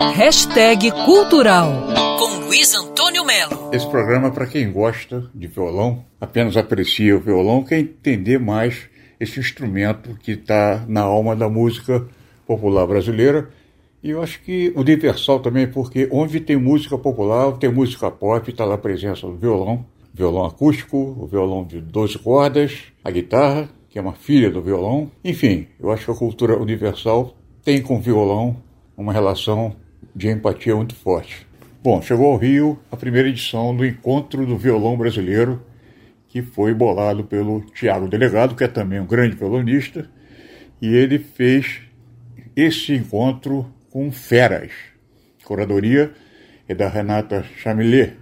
Hashtag Cultural com Luiz Antônio Melo. Esse programa é para quem gosta de violão, apenas aprecia o violão, quer entender mais esse instrumento que está na alma da música popular brasileira. E eu acho que universal também, porque onde tem música popular, tem música pop, está lá a presença do violão, violão acústico, o violão de 12 cordas, a guitarra, que é uma filha do violão. Enfim, eu acho que a cultura universal tem com o violão uma relação de empatia muito forte. Bom, chegou ao Rio a primeira edição do Encontro do Violão Brasileiro, que foi bolado pelo Tiago Delegado, que é também um grande violonista, e ele fez esse encontro com feras. A curadoria é da Renata Chamilet.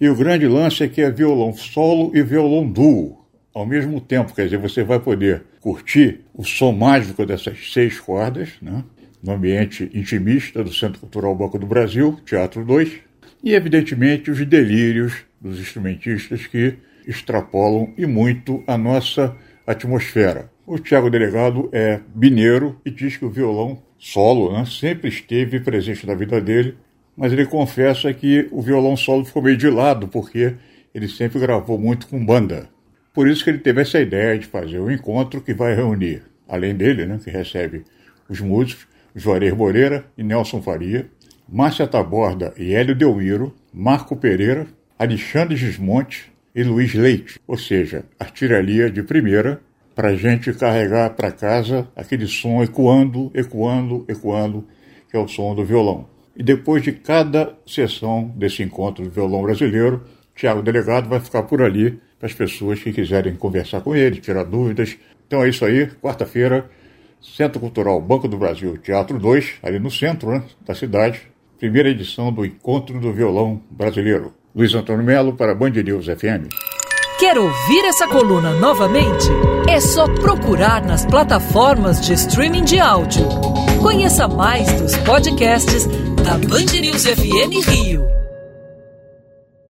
E o grande lance é que é violão solo e violão duo ao mesmo tempo, quer dizer, você vai poder curtir o som mágico dessas seis cordas, né? No ambiente intimista do Centro Cultural Banco do Brasil, Teatro 2, e, evidentemente, os delírios dos instrumentistas que extrapolam e muito a nossa atmosfera. O Tiago Delegado é mineiro e diz que o violão solo né, sempre esteve presente na vida dele, mas ele confessa que o violão solo ficou meio de lado porque ele sempre gravou muito com banda. Por isso que ele teve essa ideia de fazer um encontro que vai reunir, além dele, né, que recebe os músicos, Juarez Moreira e Nelson Faria, Márcia Taborda e Hélio Delmiro, Marco Pereira, Alexandre Gismonte e Luiz Leite, ou seja, artilharia de primeira, para a gente carregar para casa aquele som ecoando, ecoando, ecoando, que é o som do violão. E depois de cada sessão desse encontro do violão brasileiro, Tiago Delegado vai ficar por ali para as pessoas que quiserem conversar com ele, tirar dúvidas. Então é isso aí, quarta-feira, Centro Cultural Banco do Brasil, Teatro 2, ali no centro né, da cidade, primeira edição do Encontro do Violão Brasileiro. Luiz Antônio Melo para Band News FM. Quer ouvir essa coluna novamente? É só procurar nas plataformas de streaming de áudio. Conheça mais dos podcasts da Band News FM Rio.